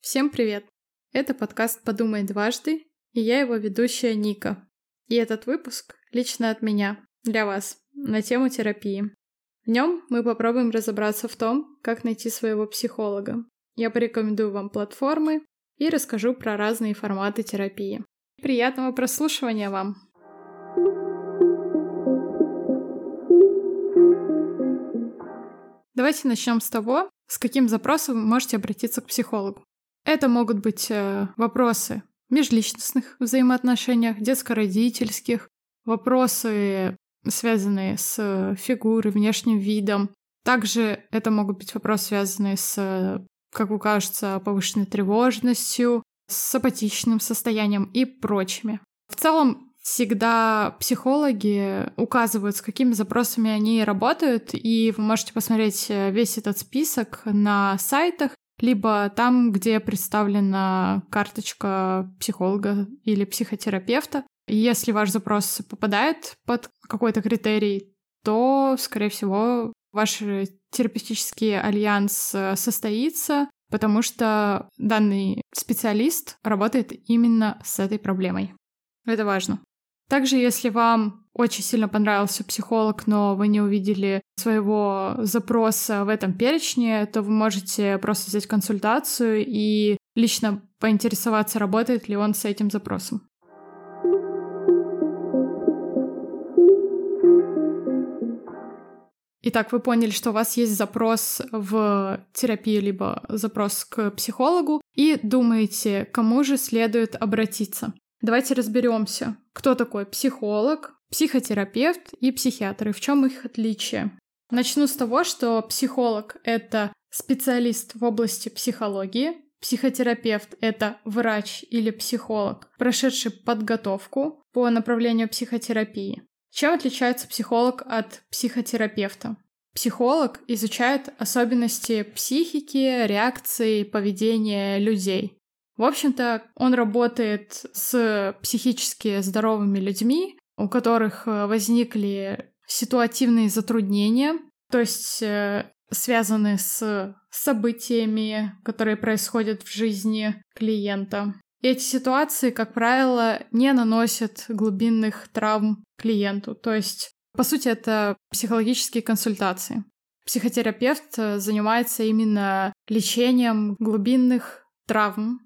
Всем привет! Это подкаст «Подумай дважды» и я его ведущая Ника. И этот выпуск лично от меня, для вас, на тему терапии. В нем мы попробуем разобраться в том, как найти своего психолога. Я порекомендую вам платформы и расскажу про разные форматы терапии. Приятного прослушивания вам! Давайте начнем с того, с каким запросом вы можете обратиться к психологу. Это могут быть э, вопросы межличностных взаимоотношениях, детско-родительских, вопросы, связанные с фигурой, внешним видом. Также это могут быть вопросы, связанные с, как вам кажется, повышенной тревожностью, с апатичным состоянием и прочими. В целом, всегда психологи указывают, с какими запросами они работают, и вы можете посмотреть весь этот список на сайтах, либо там, где представлена карточка психолога или психотерапевта. Если ваш запрос попадает под какой-то критерий, то, скорее всего, ваш терапевтический альянс э, состоится, потому что данный специалист работает именно с этой проблемой. Это важно. Также, если вам очень сильно понравился психолог, но вы не увидели своего запроса в этом перечне, то вы можете просто взять консультацию и лично поинтересоваться, работает ли он с этим запросом. Итак, вы поняли, что у вас есть запрос в терапию, либо запрос к психологу, и думаете, кому же следует обратиться. Давайте разберемся, кто такой психолог, психотерапевт и психиатр, и в чем их отличие. Начну с того, что психолог — это специалист в области психологии, психотерапевт — это врач или психолог, прошедший подготовку по направлению психотерапии. Чем отличается психолог от психотерапевта? Психолог изучает особенности психики, реакции, поведения людей. В общем-то, он работает с психически здоровыми людьми, у которых э, возникли ситуативные затруднения, то есть э, связаны с событиями, которые происходят в жизни клиента. И эти ситуации, как правило, не наносят глубинных травм клиенту. То есть, по сути, это психологические консультации. Психотерапевт э, занимается именно лечением глубинных травм,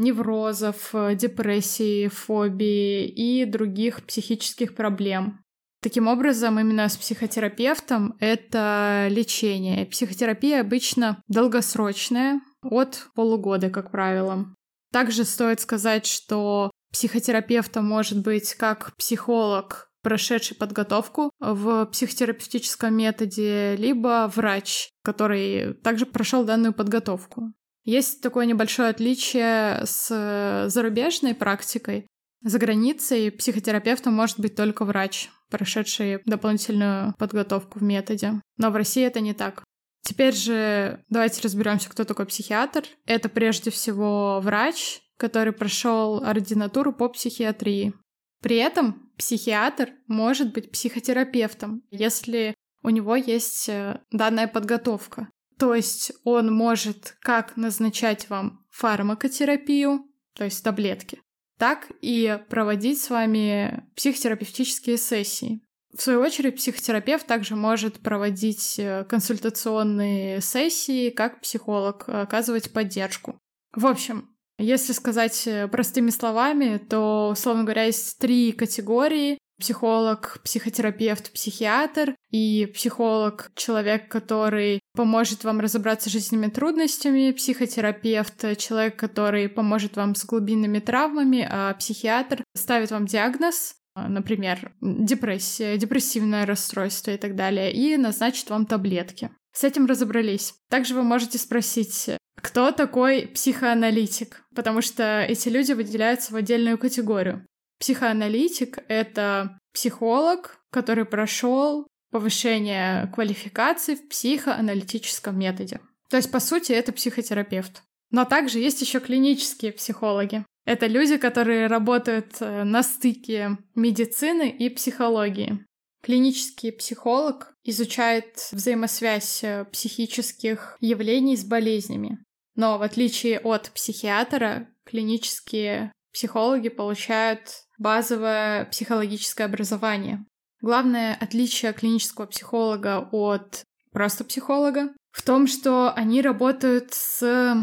неврозов, э, депрессии, фобии и других психических проблем. Таким образом, именно с психотерапевтом это лечение. Психотерапия обычно долгосрочная, от полугода, как правило. Также стоит сказать, что психотерапевтом может быть как психолог, прошедший подготовку в психотерапевтическом методе, либо врач, который также прошел данную подготовку. Есть такое небольшое отличие с зарубежной практикой. За границей психотерапевтом может быть только врач, прошедший дополнительную подготовку в методе. Но в России это не так. Теперь же давайте разберемся, кто такой психиатр. Это прежде всего врач, который прошел ординатуру по психиатрии. При этом психиатр может быть психотерапевтом, если у него есть э, данная подготовка. То есть он может как назначать вам фармакотерапию, то есть таблетки, так и проводить с вами психотерапевтические сессии. В свою очередь, психотерапевт также может проводить э, консультационные сессии, как психолог, оказывать поддержку. В общем, если сказать э, простыми словами, то, условно говоря, есть три категории психолог, психотерапевт, психиатр и психолог — человек, который поможет вам разобраться с жизненными трудностями, психотерапевт — человек, который поможет вам с глубинными травмами, а психиатр ставит вам диагноз, например, депрессия, депрессивное расстройство и так далее, и назначит вам таблетки. С этим разобрались. Также вы можете спросить, кто такой психоаналитик? Потому что эти люди выделяются в отдельную категорию. Психоаналитик — это психолог, который прошел повышение квалификации в психоаналитическом методе. То есть, по сути, это психотерапевт. Но также есть еще клинические психологи. Это люди, которые работают э, на стыке медицины и психологии. Клинический психолог изучает взаимосвязь э, психических явлений с болезнями. Но в отличие от психиатра, клинические психологи получают базовое психологическое образование. Главное отличие клинического психолога от просто психолога в том, что они работают с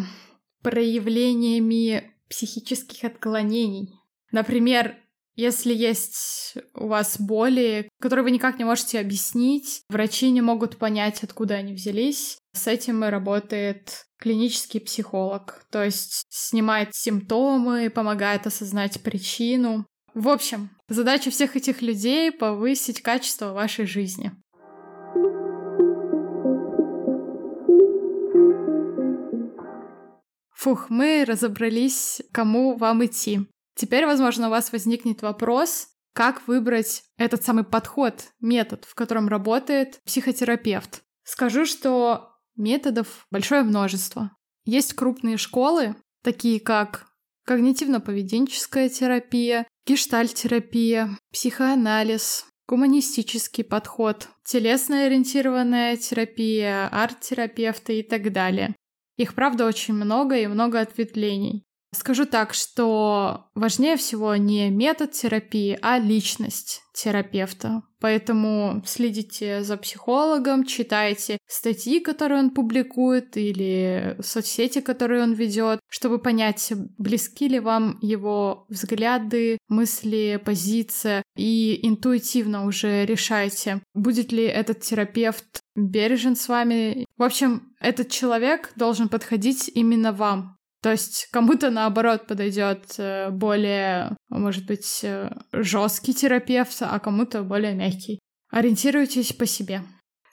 проявлениями психических отклонений. Например, если есть у вас боли, которые вы никак не можете объяснить, врачи не могут понять, откуда они взялись, с этим и работает клинический психолог. То есть снимает симптомы, помогает осознать причину. В общем, задача всех этих людей — повысить качество вашей жизни. Фух, мы разобрались, кому вам идти. Теперь, возможно, у вас возникнет вопрос, как выбрать этот самый подход, метод, в котором работает психотерапевт. Скажу, что методов большое множество. Есть крупные школы, такие как когнитивно-поведенческая терапия, гештальт-терапия, психоанализ, гуманистический подход, телесно-ориентированная терапия, арт-терапевты и так далее. Их, правда, очень много и много ответвлений. Скажу так, что важнее всего не метод терапии, а личность терапевта. Поэтому следите за психологом, читайте статьи, которые он публикует, или соцсети, которые он ведет, чтобы понять, близки ли вам его взгляды, мысли, позиция, и интуитивно уже решайте, будет ли этот терапевт бережен с вами. В общем, этот человек должен подходить именно вам, то есть кому-то наоборот подойдет э, более, может быть, э, жесткий терапевт, а кому-то более мягкий. Ориентируйтесь по себе.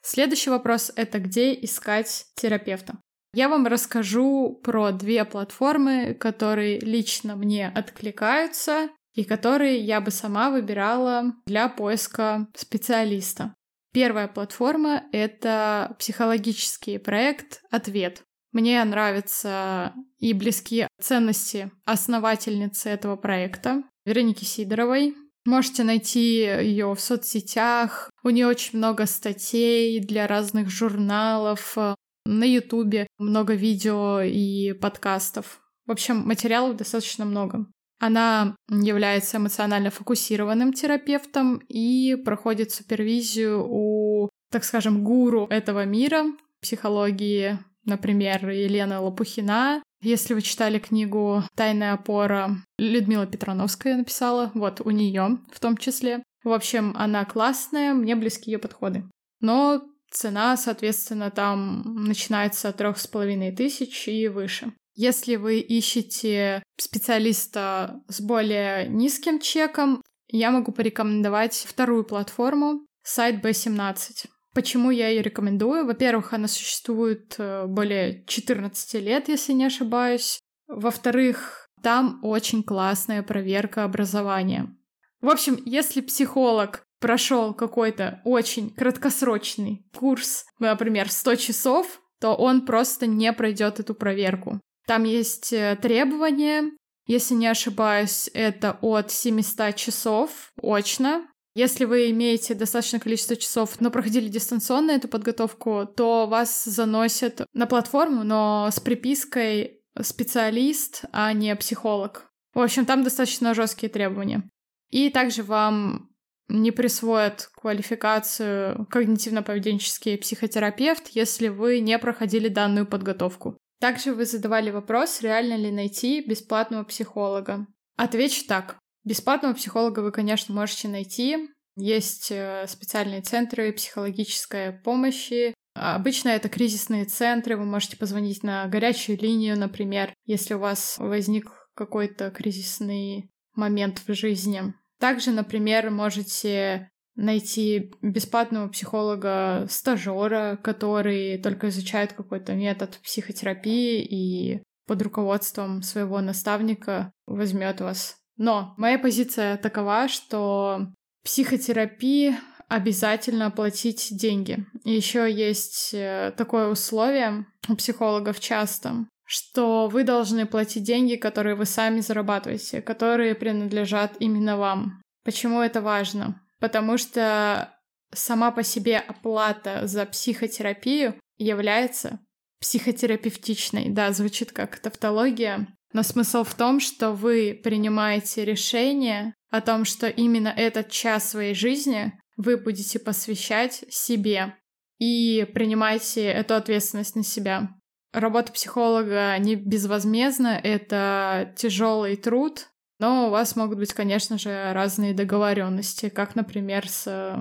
Следующий вопрос — это где искать терапевта. Я вам расскажу про две платформы, которые лично мне откликаются и которые я бы сама выбирала для поиска специалиста. Первая платформа — это психологический проект «Ответ». Мне нравятся и близкие ценности основательницы этого проекта, Вероники Сидоровой. Можете найти ее в соцсетях. У нее очень много статей для разных журналов. На Ютубе много видео и подкастов. В общем, материалов достаточно много. Она является эмоционально фокусированным терапевтом и проходит супервизию у, так скажем, гуру этого мира психологии Например, Елена Лопухина. Если вы читали книгу «Тайная опора», Людмила Петрановская написала, вот у нее в том числе. В общем, она классная, мне близки ее подходы. Но цена, соответственно, там начинается от трех с половиной тысяч и выше. Если вы ищете специалиста с более низким чеком, я могу порекомендовать вторую платформу, сайт B17. Почему я ее рекомендую? Во-первых, она существует э, более 14 лет, если не ошибаюсь. Во-вторых, там очень классная проверка образования. В общем, если психолог прошел какой-то очень краткосрочный курс, например, 100 часов, то он просто не пройдет эту проверку. Там есть э, требования, если не ошибаюсь, это от 700 часов очно, если вы имеете достаточное количество часов, но проходили дистанционно эту подготовку, то вас заносят на платформу, но с припиской специалист, а не психолог. В общем, там достаточно жесткие требования. И также вам не присвоят квалификацию когнитивно-поведенческий психотерапевт, если вы не проходили данную подготовку. Также вы задавали вопрос, реально ли найти бесплатного психолога. Отвечу так. Бесплатного психолога вы, конечно, можете найти. Есть э, специальные центры психологической помощи. Обычно это кризисные центры. Вы можете позвонить на горячую линию, например, если у вас возник какой-то кризисный момент в жизни. Также, например, можете найти бесплатного психолога стажера, который только изучает какой-то метод психотерапии и под руководством своего наставника возьмет вас но моя позиция такова, что психотерапии обязательно платить деньги. Еще есть э, такое условие у психологов часто, что вы должны платить деньги, которые вы сами зарабатываете, которые принадлежат именно вам. Почему это важно? Потому что сама по себе оплата за психотерапию является психотерапевтичной. Да, звучит как тавтология, но смысл в том, что вы принимаете решение о том, что именно этот час своей жизни вы будете посвящать себе и принимаете эту ответственность на себя. Работа психолога не безвозмездна, это тяжелый труд, но у вас могут быть, конечно же, разные договоренности, как, например, с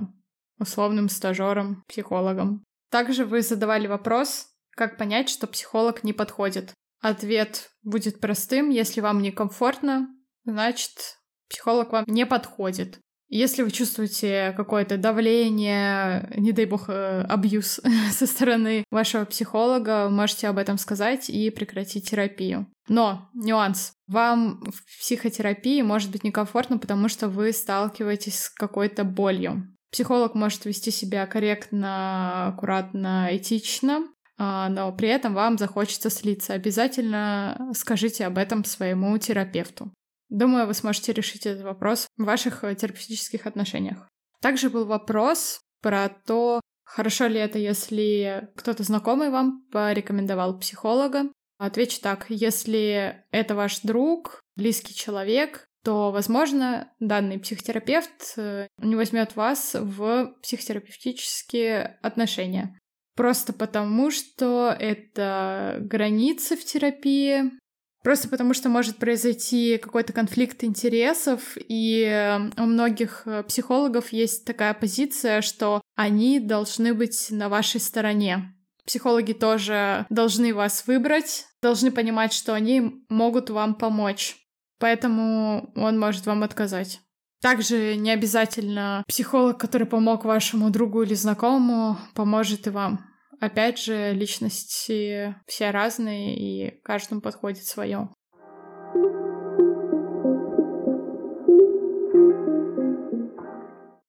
условным стажером, психологом. Также вы задавали вопрос, как понять, что психолог не подходит. Ответ будет простым. Если вам некомфортно, значит, психолог вам не подходит. Если вы чувствуете какое-то давление, не дай бог, э, абьюз со стороны вашего психолога, можете об этом сказать и прекратить терапию. Но нюанс. Вам в психотерапии может быть некомфортно, потому что вы сталкиваетесь с какой-то болью. Психолог может вести себя корректно, аккуратно, этично, но при этом вам захочется слиться. Обязательно скажите об этом своему терапевту. Думаю, вы сможете решить этот вопрос в ваших э, терапевтических отношениях. Также был вопрос про то, хорошо ли это, если кто-то знакомый вам порекомендовал психолога. Отвечу так, если это ваш друг, близкий человек, то, возможно, данный психотерапевт э, не возьмет вас в психотерапевтические отношения. Просто потому, что это границы в терапии, Просто потому, что может произойти какой-то конфликт интересов, и э, у многих э, психологов есть такая позиция, что они должны быть на вашей стороне. Психологи тоже должны вас выбрать, должны понимать, что они могут вам помочь. Поэтому он может вам отказать. Также не обязательно психолог, который помог вашему другу или знакомому, поможет и вам. Опять же, личности все разные, и каждому подходит свое.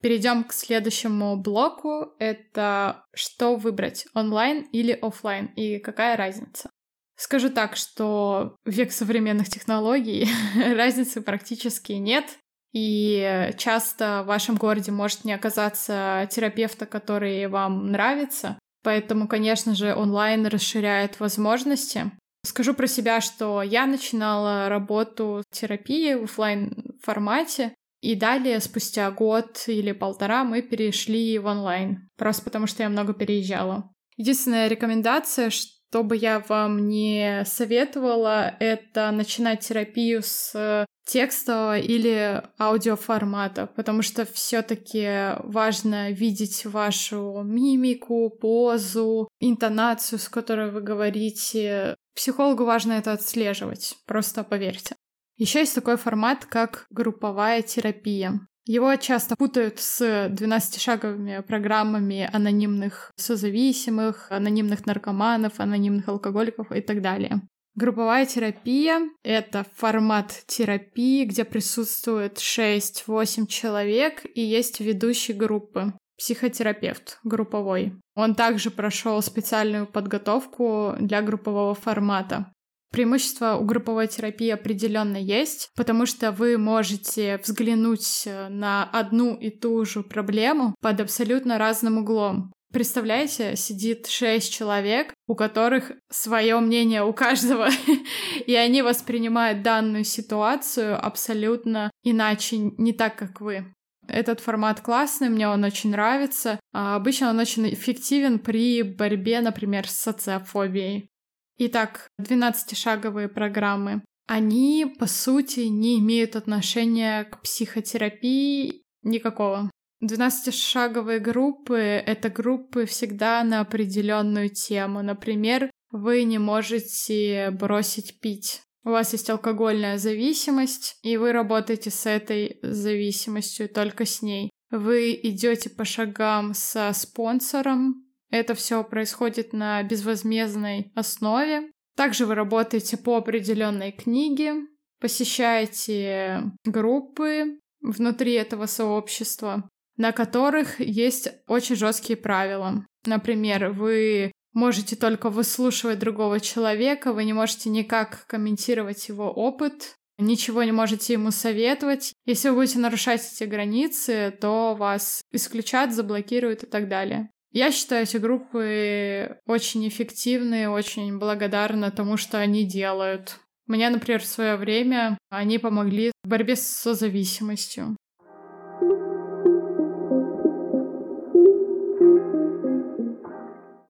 Перейдем к следующему блоку. Это что выбрать, онлайн или офлайн, и какая разница? Скажу так, что век современных технологий разницы практически нет. И часто в вашем городе может не оказаться терапевта, который вам нравится. Поэтому, конечно же, онлайн расширяет возможности. Скажу про себя, что я начинала работу терапии в офлайн формате, и далее, спустя год или полтора, мы перешли в онлайн, просто потому что я много переезжала. Единственная рекомендация, что бы я вам не советовала, это начинать терапию с текстового или аудиоформата, потому что все-таки важно видеть вашу мимику, позу, интонацию, с которой вы говорите. Психологу важно это отслеживать, просто поверьте. Еще есть такой формат, как групповая терапия. Его часто путают с 12-шаговыми программами анонимных созависимых, анонимных наркоманов, анонимных алкоголиков и так далее. Групповая терапия — это формат терапии, где присутствует 6-8 человек и есть ведущий группы. Психотерапевт групповой. Он также прошел специальную подготовку для группового формата. Преимущество у групповой терапии определенно есть, потому что вы можете взглянуть на одну и ту же проблему под абсолютно разным углом. Представляете, сидит шесть человек, у которых свое мнение у каждого, и они воспринимают данную ситуацию абсолютно иначе, не так, как вы. Этот формат классный, мне он очень нравится. А обычно он очень эффективен при борьбе, например, с социофобией. Итак, 12-шаговые программы. Они, по сути, не имеют отношения к психотерапии никакого. 12-шаговые группы — это группы всегда на определенную тему. Например, вы не можете бросить пить. У вас есть алкогольная зависимость, и вы работаете с этой зависимостью, только с ней. Вы идете по шагам со спонсором. Это все происходит на безвозмездной основе. Также вы работаете по определенной книге, посещаете группы внутри этого сообщества на которых есть очень жесткие правила. Например, вы можете только выслушивать другого человека, вы не можете никак комментировать его опыт, ничего не можете ему советовать. Если вы будете нарушать эти границы, то вас исключат, заблокируют и так далее. Я считаю эти группы очень эффективные, очень благодарна тому, что они делают. Мне, например, в свое время они помогли в борьбе с созависимостью.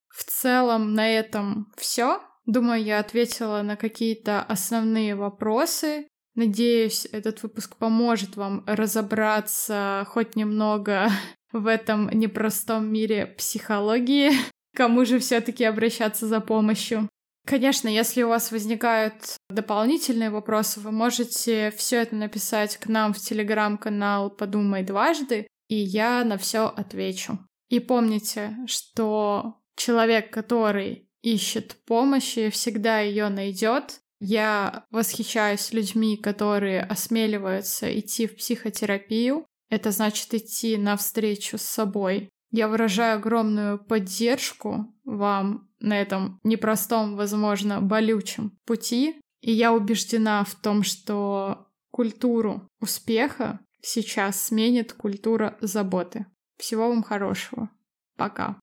В целом на этом все. Думаю, я ответила на какие-то основные вопросы. Надеюсь, этот выпуск поможет вам разобраться хоть немного в этом непростом мире психологии. Кому же все-таки обращаться за помощью? Конечно, если у вас возникают дополнительные вопросы, вы можете все это написать к нам в телеграм-канал «Подумай дважды», и я на все отвечу. И помните, что человек, который ищет помощи, всегда ее найдет. Я восхищаюсь людьми, которые осмеливаются идти в психотерапию. Это значит идти навстречу с собой. Я выражаю огромную поддержку вам на этом непростом, возможно, болючем пути. И я убеждена в том, что культуру успеха сейчас сменит культура заботы. Всего вам хорошего. Пока.